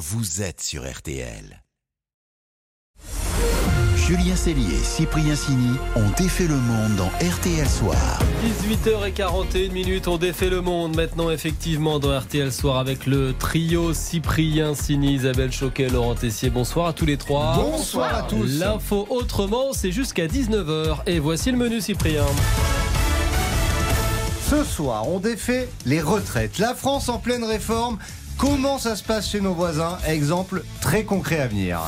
vous êtes sur RTL. Julien Cellier et Cyprien Sini ont défait le monde dans RTL Soir. 18h41 minutes, on défait le monde maintenant effectivement dans RTL Soir avec le trio Cyprien Sini, Isabelle Choquet, Laurent Tessier. Bonsoir à tous les trois. Bonsoir à tous. L'info autrement, c'est jusqu'à 19h et voici le menu Cyprien. Ce soir, on défait les retraites. La France en pleine réforme. Comment ça se passe chez nos voisins Exemple très concret à venir.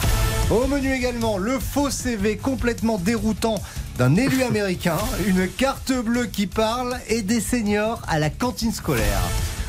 Au menu également, le faux CV complètement déroutant d'un élu américain, une carte bleue qui parle et des seniors à la cantine scolaire.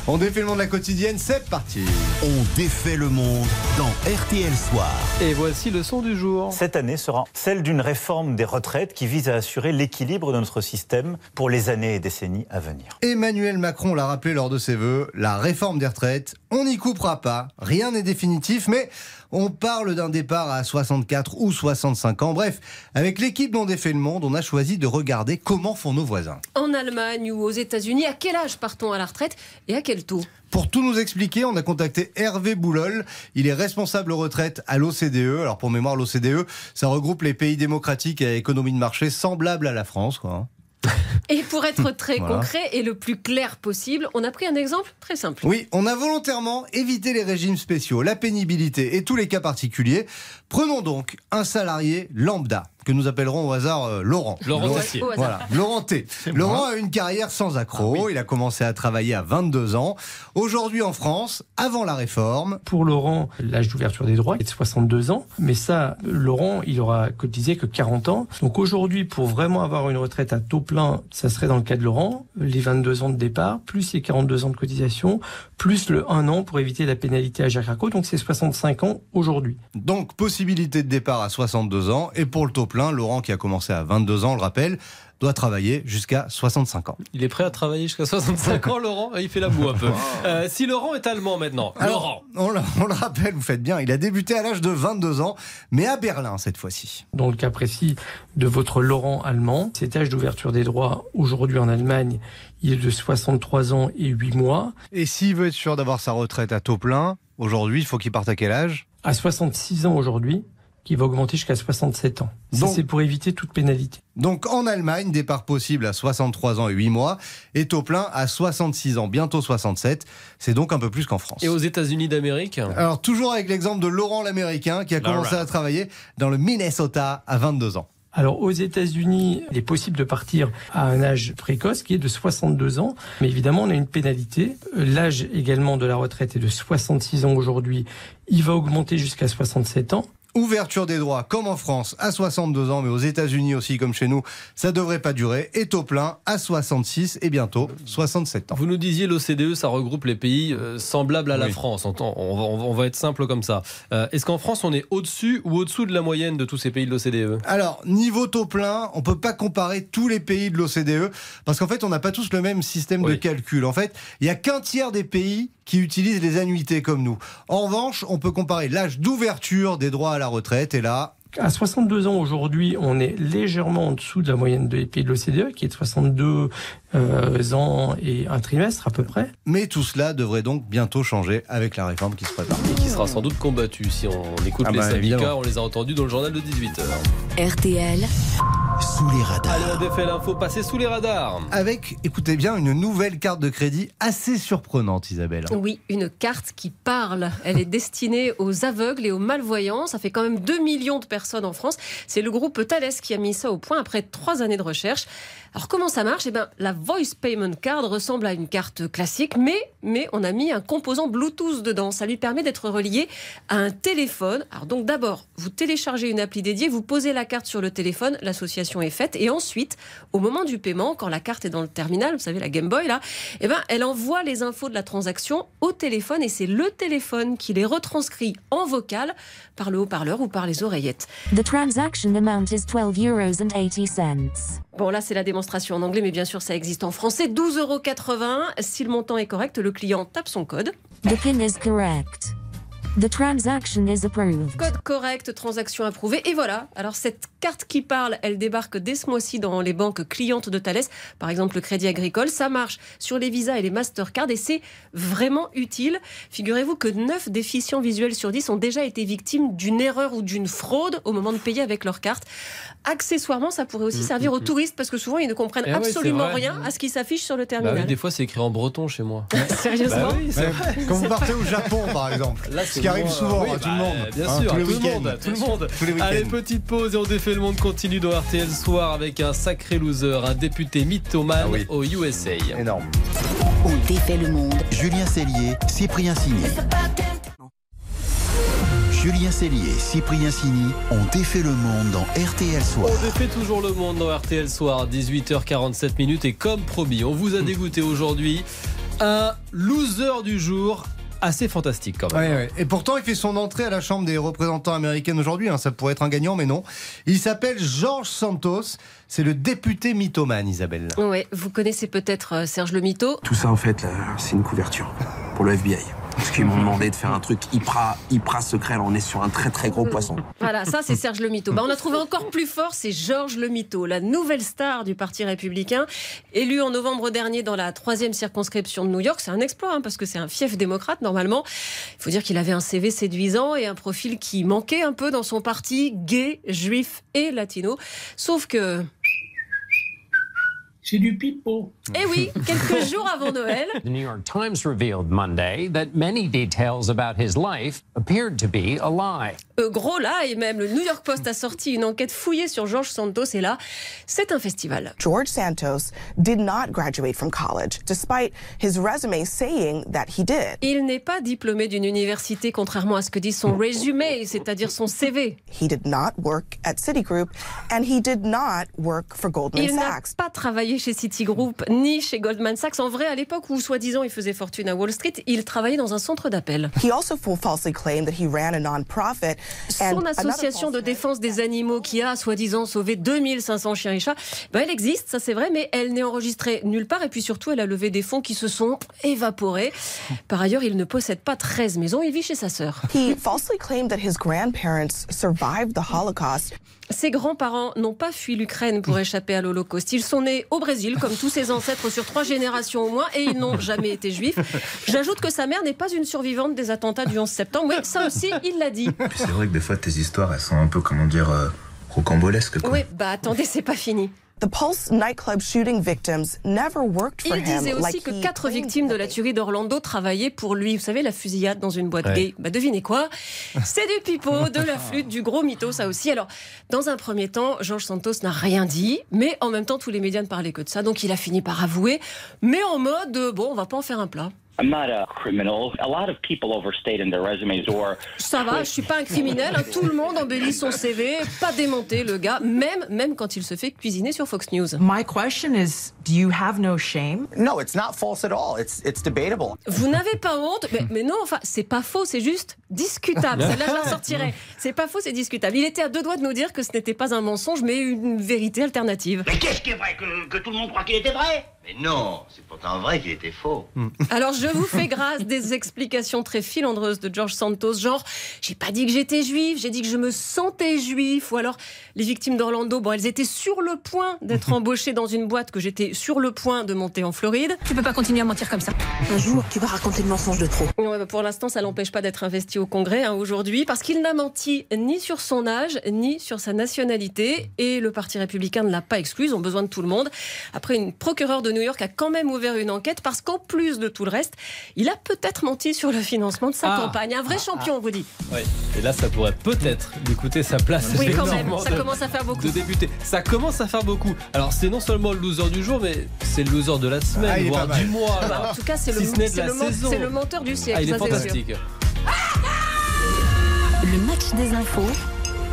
On défait le monde de la quotidienne, c'est parti. On défait le monde dans RTL Soir. Et voici le son du jour. Cette année sera celle d'une réforme des retraites qui vise à assurer l'équilibre de notre système pour les années et décennies à venir. Emmanuel Macron l'a rappelé lors de ses vœux, la réforme des retraites, on n'y coupera pas, rien n'est définitif, mais on parle d'un départ à 64 ou 65 ans. Bref, avec l'équipe dont défait le monde, on a choisi de regarder comment font nos voisins. En Allemagne ou aux États-Unis, à quel âge partons à la retraite et à quel taux Pour tout nous expliquer, on a contacté Hervé Boulol. Il est responsable retraite à l'OCDE. Alors pour mémoire, l'OCDE, ça regroupe les pays démocratiques à économie de marché semblables à la France. Quoi. hein. Et pour être très Voilà. concret et le plus clair possible, on a pris un exemple très simple. Oui, on a volontairement évité les régimes spéciaux, la pénibilité et tous les cas particuliers. Prenons donc un salarié lambda, que nous appellerons au hasard euh, Laurent. Laurent hasard. Voilà, Laurent T. Laurent a une carrière sans accroc. Il a commencé à travailler à 22 ans. Aujourd'hui en France, avant la réforme, Pour Laurent, l'âge d'ouverture des droits est de 62 ans. Mais ça, Laurent, il aura cotisé que 40 ans. Donc aujourd'hui, pour vraiment avoir une retraite à taux plein, ça serait dans le cas de Laurent, les 22 ans de départ, plus les 42 ans de cotisation, plus le 1 an pour éviter la pénalité à Jacques Racco. Donc c'est 65 ans aujourd'hui. donc possibilité de départ à 62 ans. Et pour le taux plein, Laurent qui a commencé à 22 ans, on le rappelle, doit travailler jusqu'à 65 ans. Il est prêt à travailler jusqu'à 65 ans, Laurent? Il fait la moue un peu. Euh, si Laurent est allemand maintenant, Laurent. on le, on le rappelle, vous faites bien, il a débuté à l'âge de 22 ans, mais à Berlin cette fois-ci. Dans le cas précis de votre Laurent allemand, cet âge d'ouverture des droits aujourd'hui en Allemagne, il est de 63 ans et 8 mois. Et s'il veut être sûr d'avoir sa retraite à taux plein, aujourd'hui, il faut qu'il parte à quel âge? À 66 ans aujourd'hui, qui va augmenter jusqu'à 67 ans. Ça, Donc- c'est pour éviter toute pénalité. Donc en Allemagne, départ possible à 63 ans et 8 mois, et taux plein à 66 ans, bientôt 67. C'est donc un peu plus qu'en France. Et aux États-Unis d'Amérique Alors toujours avec l'exemple de Laurent l'Américain qui a commencé à travailler dans le Minnesota à 22 ans. Alors aux États-Unis, il est possible de partir à un âge précoce qui est de 62 ans, mais évidemment on a une pénalité. L'âge également de la retraite est de 66 ans aujourd'hui. Il va augmenter jusqu'à 67 ans. Ouverture des droits comme en France à 62 ans, mais aux États-Unis aussi comme chez nous, ça devrait pas durer. Et taux plein à 66 et bientôt 67 ans. Vous nous disiez l'OCDE, ça regroupe les pays euh, semblables à la Oui. France. On, on va, on être simple comme ça. Euh, Est-ce qu'en France, on est au-dessus ou au-dessous de la moyenne de tous ces pays de l'OCDE Alors, niveau taux plein, on peut pas comparer tous les pays de l'OCDE parce qu'en fait, on n'a pas tous le même système de calcul. En fait, il y a qu'un tiers des pays qui utilisent les annuités comme nous. En revanche, on peut comparer l'âge d'ouverture des droits à la retraite et là, À 62 ans aujourd'hui, on est légèrement en dessous de la moyenne des pays de l'OCDE, qui est de 62 euh, ans et un trimestre à peu près. mais tout cela devrait donc bientôt changer avec la réforme qui se prépare. Et qui sera sans doute combattu si on écoute Ah les bah, syndicats. évidemment. On les a entendus dans le journal de 18h. RTL, Sous les radars. Allez, on défait l'info, passez sous les radars. Avec, écoutez bien, une nouvelle carte de crédit assez surprenante, Isabelle. Oui, une carte qui parle. Elle est destinée aux aveugles et aux malvoyants. Ça fait quand même 2 millions de personnes en France. C'est le groupe Thales qui a mis ça au point après trois années de recherche. Alors comment ça marche? Eh ben, la Voice Payment Card ressemble à une carte classique, mais, mais on a mis un composant Bluetooth dedans. Ça lui permet d'être relié à un téléphone. Alors donc d'abord, vous téléchargez une appli dédiée, vous posez la carte sur le téléphone, l'association est faite, et ensuite, au moment du paiement, quand la carte est dans le terminal, vous savez la Game Boy là, eh ben, elle envoie les infos de la transaction au téléphone et c'est le téléphone qui les retranscrit en vocal par le haut-parleur ou par les oreillettes. The transaction amount is 12 euros and 80 cents. Bon, là, c'est la démonstration en anglais, mais bien sûr, ça existe en français. 12,80 euros. Si le montant est correct, le client tape son code. The PIN is correct. The transaction is approved. Code correct, transaction approuvée. Et voilà. Alors, cette carte qui parle, elle débarque dès ce mois-ci dans les banques clientes de Thales, par exemple le Crédit Agricole. Ça marche sur les visas et les Mastercard et c'est vraiment utile. Figurez-vous que 9 déficients visuels sur 10 ont déjà été victimes d'une erreur ou d'une fraude au moment de payer avec leur carte. Accessoirement, ça pourrait aussi servir aux touristes parce que souvent ils ne comprennent Eh absolument rien à ce qui s'affiche sur le Bah terminal. oui, des fois, c'est écrit en breton chez moi. Sérieusement Bah oui. Quand vous partez au Japon, par exemple. Là, ce c'est qui arrive souvent oui, à tout bah, le monde. Bien hein, sûr, tout le monde. Tout le monde. Tous les week-ends. Allez, petite pause et on défait le monde continue dans RTL Soir avec un sacré loser, un député mythomane Ah oui. au USA. Énorme. On défait le monde. Julien Cellier, Cyprien Sini. Julien Cellier et Cyprien Sini ont défait le monde dans RTL Soir. On défait toujours le monde dans RTL Soir, 18h47 minutes et comme promis, on vous a dégoûté aujourd'hui un loser du jour assez fantastique quand même. Ouais, ouais. Et pourtant, il fait son entrée à la Chambre des représentants américaines aujourd'hui. hein. Ça pourrait être un gagnant, mais non. Il s'appelle George Santos. C'est le député mythomane, Isabelle. Ouais, vous connaissez peut-être euh, Serge Le Mito. Tout ça, en fait, c'est une couverture pour le FBI. Parce qu'ils m'ont demandé de faire un truc hyper, hyper secret. Là, on est sur un très très gros poisson. Voilà, ça c'est Serge Le Mito. Bah, on a trouvé encore plus fort, c'est Georges Le Mito, la nouvelle star du Parti républicain, élu en novembre dernier dans la troisième circonscription de New York. C'est un exploit hein, parce que c'est un fief démocrate normalement. Il faut dire qu'il avait un CV séduisant et un profil qui manquait un peu dans son parti, gay, juif et latino. Sauf que, C'est du pipeau. eh oui, quelques jours avant Noël, The New York Times revealed Monday that many details about his life appeared to be a lie. euh, gros là, et même le New York Post a sorti une enquête fouillée sur Georges Santos et là, c'est un festival. George Santos did not graduate from college, despite his resume saying that he did. Il n'est pas diplômé d'une université, contrairement à ce que dit son résumé, c'est-à-dire son CV. He did not work at Citigroup, and he did not work for Goldman Il n'a Sachs. pas travaillé chez Citigroup ni chez Goldman Sachs. En vrai, à l'époque où, soi-disant, il faisait fortune à Wall Street, il travaillait dans un centre d'appel. He also full- falsely claimed that he ran a non-profit. and Son association de défense des animaux qui a, soi-disant, sauvé 2500 chiens et chats, ben, elle existe, ça c'est vrai, mais elle n'est enregistrée nulle part. Et puis surtout, elle a levé des fonds qui se sont évaporés. Par ailleurs, il ne possède pas 13 maisons, il vit chez sa sœur. Ses grands-parents n'ont pas fui l'Ukraine pour échapper à l'Holocauste. Ils sont nés au Brésil, comme tous ses ancêtres sur trois générations au moins, et ils n'ont jamais été juifs. J'ajoute que sa mère n'est pas une survivante des attentats du 11 septembre. Oui, ça aussi, il l'a dit. C'est vrai que des fois tes histoires elles sont un peu comment dire euh, rocambolesques quoi. Oui, bah attendez, c'est pas fini. The Pulse nightclub shooting victims never worked for Il him. disait aussi like que he quatre victimes de la tuerie d'Orlando travaillaient pour lui. Vous savez, la fusillade dans une boîte Ouais. gay. Bah devinez quoi C'est du pipeau, de la flûte, du gros mytho, ça aussi. Alors, dans un premier temps, Georges Santos n'a rien dit, mais en même temps, tous les médias ne parlaient que de ça. Donc, il a fini par avouer, mais en mode, euh, bon, on va pas en faire un plat. I'm not a criminal. A lot of people overstate in their resumes or Ça va, je suis pas un criminel. hein. Tout le monde embellit son CV, pas démonté le gars, même même quand il se fait cuisiner sur Fox News. My question is, do you have no shame? No, it's not false at all. It's it's debatable. Vous n'avez pas honte mais, mais non, enfin, c'est pas faux, c'est juste discutable. Celle-là, je la sortirai. C'est pas faux, c'est discutable. Il était à deux doigts de nous dire que ce n'était pas un mensonge, mais une vérité alternative. Mais qu'est-ce qui est vrai que, que tout le monde croit qu'il était vrai? Mais non, c'est pourtant vrai qu'il était faux. Alors, je vous fais grâce des explications très filandreuses de George Santos, genre, j'ai pas dit que j'étais juif, j'ai dit que je me sentais juif, ou alors, les victimes d'Orlando, bon, elles étaient sur le point d'être embauchées dans une boîte que j'étais sur le point de monter en Floride. Tu peux pas continuer à mentir comme ça. Un jour, tu vas raconter le mensonge de trop. Ouais, bah, pour l'instant, ça l'empêche pas d'être investi au Congrès hein, aujourd'hui, parce qu'il n'a menti ni sur son âge, ni sur sa nationalité, et le Parti républicain ne l'a pas exclu, ils ont besoin de tout le monde. Après, une procureure de New York a quand même ouvert une enquête, parce qu'en plus de tout le reste, il a peut-être menti sur le financement de sa Ah. campagne. Un vrai champion, on vous dit. Ouais. Et là, ça pourrait peut-être lui coûter sa place. Oui, quand même, ça de- commence à faire beaucoup. de député. Ça commence à faire beaucoup. Alors, c'est non seulement le loser du jour, mais c'est le loser de la semaine, Ah, voire du mois. Ah bah, en tout cas, c'est Si le, ce menteur du siècle. Ah, il est ça, c'est sûr. fantastique. Le match des infos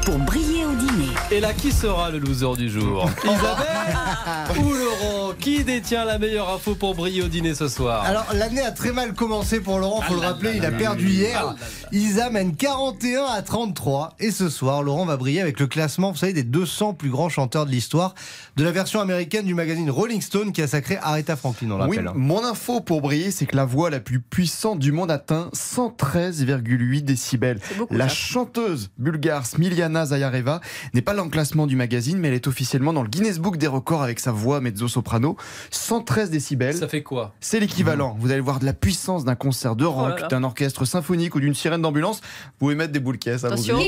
pour briller au dîner. Et là, qui sera le loser du jour Isabelle ou Laurent Qui détient la meilleure info pour briller au dîner ce soir Alors l'année a très mal commencé pour Laurent, faut le rappeler, il a perdu hier. Isa mène 41 à 33 et ce soir Laurent va briller avec le classement, vous savez, des 200 plus grands chanteurs de l'histoire de la version américaine du magazine Rolling Stone qui a sacré Aretha Franklin, on Oui, mon info pour briller, c'est que la voix la plus puissante du monde atteint 113,8 décibels. beaucoup, La ça. chanteuse bulgare Smiliana Zayareva n'est pas l'enclassement du magazine, mais elle est officiellement dans le Guinness Book des records avec sa voix mezzo-soprano. 113 décibels. Ça fait quoi? C'est l'équivalent. Vous allez voir de la puissance d'un concert de rock, Oh là. d'un orchestre symphonique ou d'une sirène d'ambulance. Vous pouvez mettre des boules caisses à vos Attention. yeux.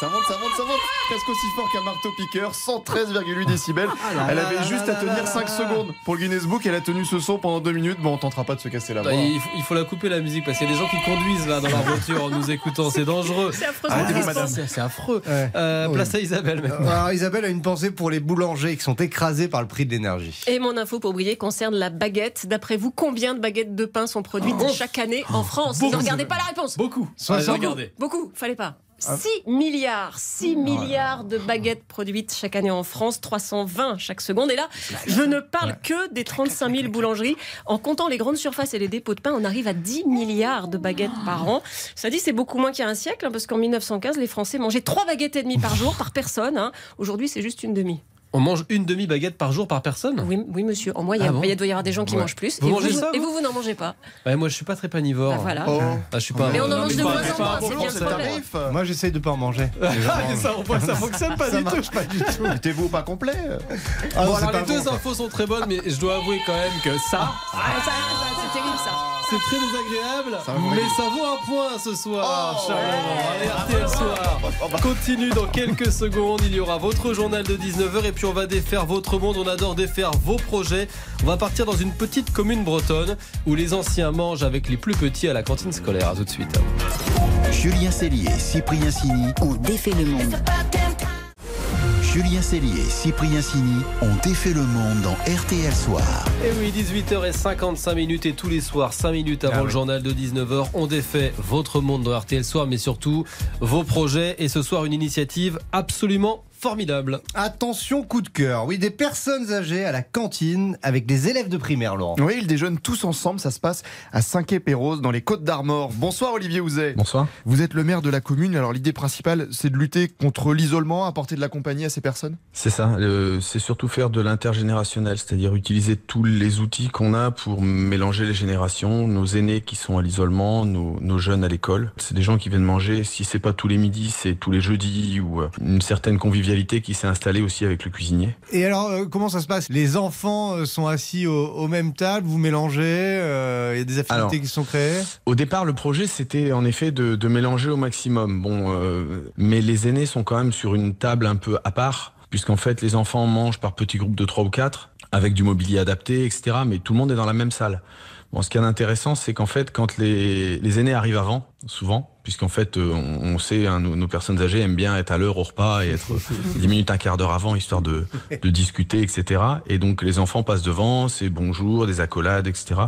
Ça monte, ça monte, ça monte Presque aussi fort qu'un marteau piqueur, 113,8 décibels. là Elle avait là juste là à tenir là 5 là. secondes pour le Guinness Book. Elle a tenu ce son pendant 2 minutes. Bon, on tentera pas de se casser la voix. Bah, il, faut, il faut la couper la musique parce qu'il y a des gens qui conduisent là dans leur voiture en nous écoutant. C'est dangereux. C'est affreux. Passe. C'est affreux. Ouais. Euh, Oui. Place à Isabelle maintenant. Alors Isabelle a une pensée pour les boulangers qui sont écrasés par le prix de l'énergie. Et mon info pour briller concerne la baguette. D'après vous, combien de baguettes de pain sont produites chaque année en France? Beaucoup. Ne regardez pas la réponse. Beaucoup. Regardez. Beaucoup, fallait pas. 6 milliards, 6 milliards de baguettes produites chaque année en France, 320 chaque seconde. Et là, je ne parle que des 35 000 boulangeries. En comptant les grandes surfaces et les dépôts de pain, on arrive à 10 milliards de baguettes par an. Ça dit, c'est beaucoup moins qu'il y a un siècle, hein, parce qu'en 1915, les Français mangeaient 3 baguettes et demie par jour par personne. hein. Aujourd'hui, c'est juste une demi. On mange une demi-baguette par jour par personne? Oui, oui monsieur, en moyenne. Ah bon il doit y avoir des gens qui Ouais. mangent plus. Vous et mangez vous, ça, et vous n'en mangez pas. Ouais, Moi, je suis pas très panivore. Bah voilà. Oh. Ah, je suis pas. Mais on en mange de moins en moins, c'est bien Moi, j'essaye de pas en manger. Ah, ça, ça fonctionne pas Ça du tout. marche pas du tout. Mettez-vous au pas complet. Ah Bon, non, c'est alors pas les deux infos sont très bonnes, mais je dois avouer quand même que ça, Ah, ça, ça, c'est terrible ça. C'est très désagréable, Ça mais ça vaut un point ce soir, Oh. Allez, RTL Soir. Continue dans quelques secondes. Il y aura votre journal de 19h et puis on va défaire votre monde. On adore défaire vos projets. On va partir dans une petite commune bretonne où les anciens mangent avec les plus petits à la cantine scolaire. À tout de suite. Julien Cellier, Cyprien Sini, On défait le monde. Julien Cellier, Cyprien Sini ont défait le monde dans RTL Soir. Et oui, 18h55 minutes et tous les soirs, 5 minutes avant Ah le journal de 19h, on défait votre monde dans RTL Soir, mais surtout vos projets. Et ce soir, une initiative absolument formidable. Attention, coup de cœur. Oui, des personnes âgées à la cantine avec des élèves de primaire, Laurent. Oui, ils déjeunent tous ensemble. Ça se passe à Saint-Quay-Pérouse, dans les Côtes d'Armor. Bonsoir, Olivier Ouzet. Bonsoir. Vous êtes le maire de la commune. Alors, l'idée principale, c'est de lutter contre l'isolement, apporter de la compagnie à ces personnes? C'est ça, euh, c'est surtout faire de l'intergénérationnel, c'est-à-dire utiliser tous les outils qu'on a pour mélanger les générations, nos aînés qui sont à l'isolement, nos, nos jeunes à l'école. C'est des gens qui viennent manger, si c'est pas tous les midis, c'est tous les jeudis, ou euh, une certaine convivialité qui s'est installée aussi avec le cuisinier. Et alors, euh, comment ça se passe? Les enfants euh, sont assis au- aux mêmes tables, vous mélangez, euh, il y a des affinités Alors, qui sont créées? Au départ, le projet, c'était en effet de, de mélanger au maximum. Bon, mais les aînés sont quand même sur une table un peu à part, puisqu'en fait, les enfants mangent par petits groupes de trois ou quatre, avec du mobilier adapté, etc. Mais tout le monde est dans la même salle. Bon, ce qui est intéressant, c'est qu'en fait, quand les, les aînés arrivent avant, souvent, puisqu'en fait, euh, on, on sait, hein, nos, nos personnes âgées aiment bien être à l'heure au repas et être 10 minutes, un quart d'heure avant, histoire de, de discuter, etc. Et donc, les enfants passent devant, c'est bonjour, des accolades, etc.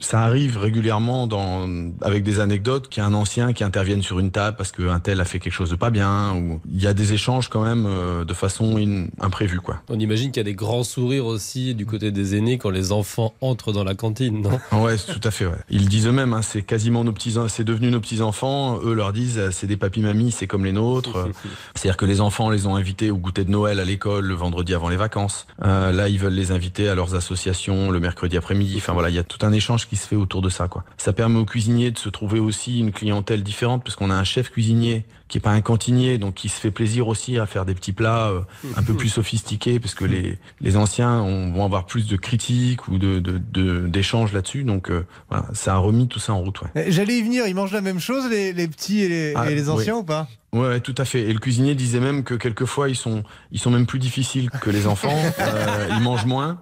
Ça arrive régulièrement dans, avec des anecdotes qu'il y a un ancien qui intervienne sur une table parce qu'un tel a fait quelque chose de pas bien, ou il y a des échanges quand même euh, de façon in- imprévue, quoi. On imagine qu'il y a des grands sourires aussi du côté des aînés quand les enfants entrent dans la cantine, non? Ouais, tout à fait. Ouais. Ils disent eux-mêmes, hein, c'est quasiment nos petits, c'est devenu nos petits enfants. Eux leur disent, euh, c'est des papis mamies, c'est comme les nôtres. C'est-à-dire que les enfants les ont invités au goûter de Noël à l'école le vendredi avant les vacances. Euh, là, ils veulent les inviter à leurs associations le mercredi après-midi. Enfin voilà, il y a tout un échange qui se fait autour de ça, quoi. Ça permet aux cuisiniers de se trouver aussi une clientèle différente parce qu'on a un chef cuisinier qui est pas un cantinier, donc qui se fait plaisir aussi à faire des petits plats euh, un peu plus sophistiqués parce que les, les anciens ont- vont avoir plus de critiques ou de, de, de- d'échanges là-dessus. Donc euh, voilà, ça a remis tout ça en route. Ouais. Euh, J'allais y venir, ils mangent la même chose, les, les petits et les, Ah, et les anciens oui. ou pas? Ouais, tout à fait. Et le cuisinier disait même que quelquefois ils sont, ils sont même plus difficiles que les enfants. Euh, ils mangent moins,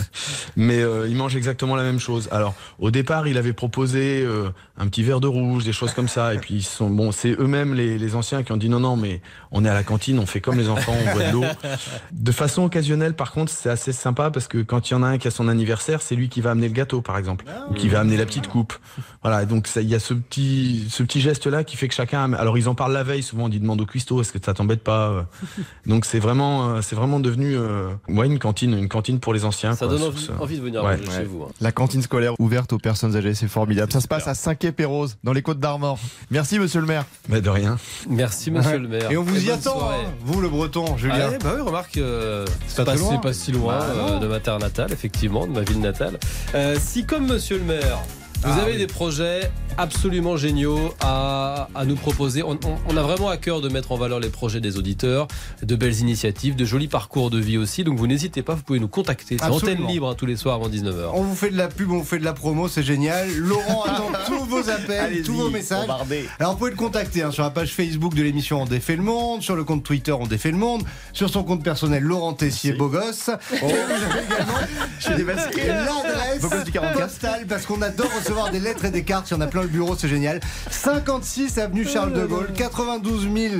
mais euh, ils mangent exactement la même chose. Alors, au départ, il avait proposé euh, un petit verre de rouge, des choses comme ça. Et puis ils sont, bon, c'est eux-mêmes les, les anciens qui ont dit non, non, mais on est à la cantine, on fait comme les enfants, on boit de l'eau. De façon occasionnelle, par contre, c'est assez sympa parce que quand il y en a un qui a son anniversaire, c'est lui qui va amener le gâteau, par exemple, ou qui va amener la petite coupe. Voilà, donc il y a ce petit, ce petit geste-là qui fait que chacun. Alors ils en parlent la veille, souvent on dit demande au cuistot, est-ce que ça t'embête pas euh Donc c'est vraiment, euh, c'est vraiment devenu, euh, ouais, une cantine, une cantine pour les anciens. Ça quoi, donne envie, ce- envie de venir Ouais. manger chez vous. hein. La cantine scolaire ouverte aux personnes âgées, c'est formidable. Ça se passe à Saint-Quay-Pérouse, dans les Côtes d'Armor. Merci, monsieur le maire. Mais de rien. Merci, monsieur le maire. Et on vous y attend, soirée. hein, vous le breton, Julien. Ah bah oui, remarque, euh, c'est pas si loin Bah euh, de ma terre natale, effectivement, de ma ville natale. Euh, si comme monsieur le maire, Vous Ah avez oui. des projets absolument géniaux à, à nous proposer. On, on- on a vraiment à cœur de mettre en valeur les projets des auditeurs, de belles initiatives, de jolis parcours de vie aussi. Donc vous n'hésitez pas, vous pouvez nous contacter. C'est antenne libre hein, tous les soirs avant 19h. On vous fait de la pub, on vous fait de la promo, c'est génial. Laurent attend tous vos appels, tous vos messages. bombardez. Alors vous pouvez le contacter hein, sur la page Facebook de l'émission On défait le monde, sur le compte Twitter On défait le monde, sur son compte personnel Laurent Tessier beau gosse. Et vous avez également démasqué. l'adresse Beau gosse du 44. postale parce qu'on adore recevoir des lettres et des cartes. Il y en a plein le bureau, c'est génial. 56 avenue Charles de Gaulle, 92 000.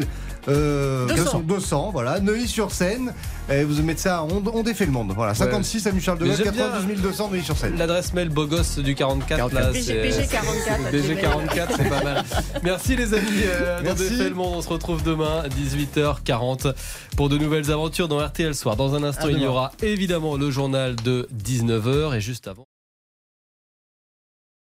Euh, 200. 200, voilà, Neuilly-sur-Seine. Et vous mettez ça, on, on défait le monde. Voilà, 56 avenue Charles de Gaulle, j'aime bien. 92 200 Neuilly-sur-Seine. L'adresse mail beau gosse du 44, là, BG, c'est. BG44. BG44, c'est pas mal. Merci les amis euh, dans Merci. Défait le monde. On se retrouve demain, 18h40, pour de nouvelles aventures dans RTL Soir. Dans un instant, À il y aura évidemment le journal de 19h et juste avant.